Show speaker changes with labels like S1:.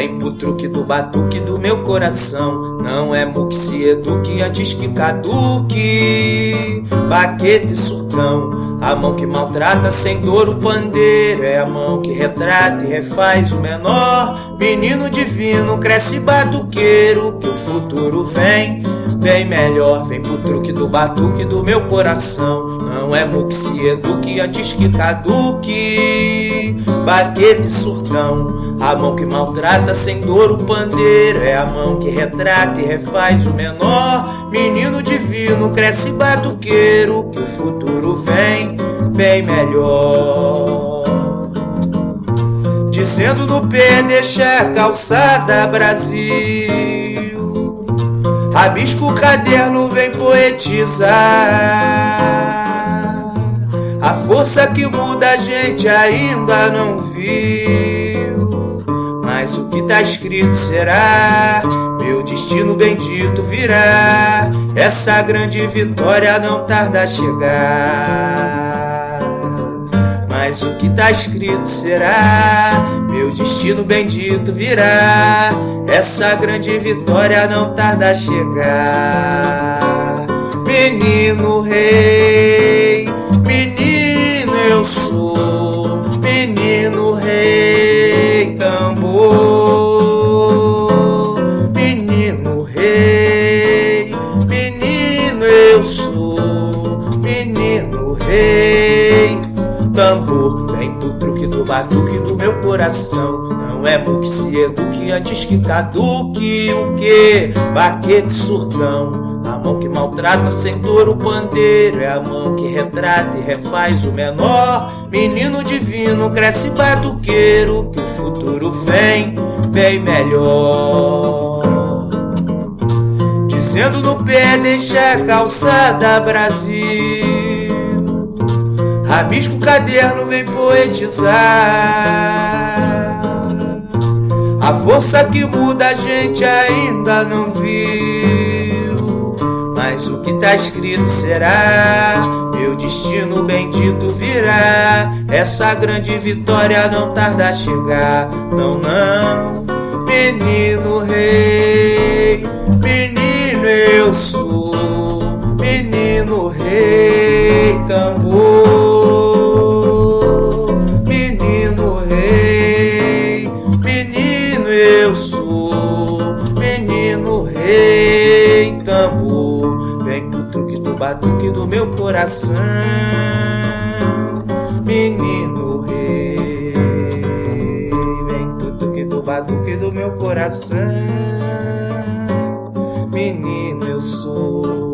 S1: Vem pro truque do batuque do meu coração. Não é mu que se eduque antes que caduque. Baquete e surtão, a mão que maltrata sem dor o pandeiro. É a mão que retrata e refaz o menor. Menino divino, cresce batuqueiro, que o futuro vem bem melhor. Vem pro truque do batuque do meu coração. Não é mu que se eduque antes que caduque. Baquete e surtão, a mão que maltrata sem dor o pandeiro. É a mão que retrata e refaz o menor. Menino divino, cresce batuqueiro, que o futuro vem bem melhor. Dizendo no pé, deixa a calçada Brasil. Rabisco o caderno, vem poetizar. A força que muda a gente ainda não viu. Mas o que tá escrito será. Meu destino bendito virá. Essa grande vitória não tarda a chegar. Mas o que tá escrito será. Meu destino bendito virá. Essa grande vitória não tarda a chegar. Menino rei, tambor. Vem pro truque do batuque do meu coração. Não é que se eduque antes que caduque o que? Baquete surtão. A mão que maltrata sem dor o pandeiro. É a mão que retrata e refaz o menor. Menino divino, cresce batuqueiro. Que o futuro vem bem melhor. Dizendo no pé, deixa a calçada Brasil. Rabisco o caderno, vem poetizar. A força que muda a gente ainda não viu. Mas o que tá escrito será. Meu destino bendito virá. Essa grande vitória não tarda a chegar. Não, não. Menino rei, menino eu sou. Menino rei tambor. Rei tambor. Vem pro truque do batuque do meu coração, menino rei. Vem pro truque do batuque do meu coração, menino eu sou.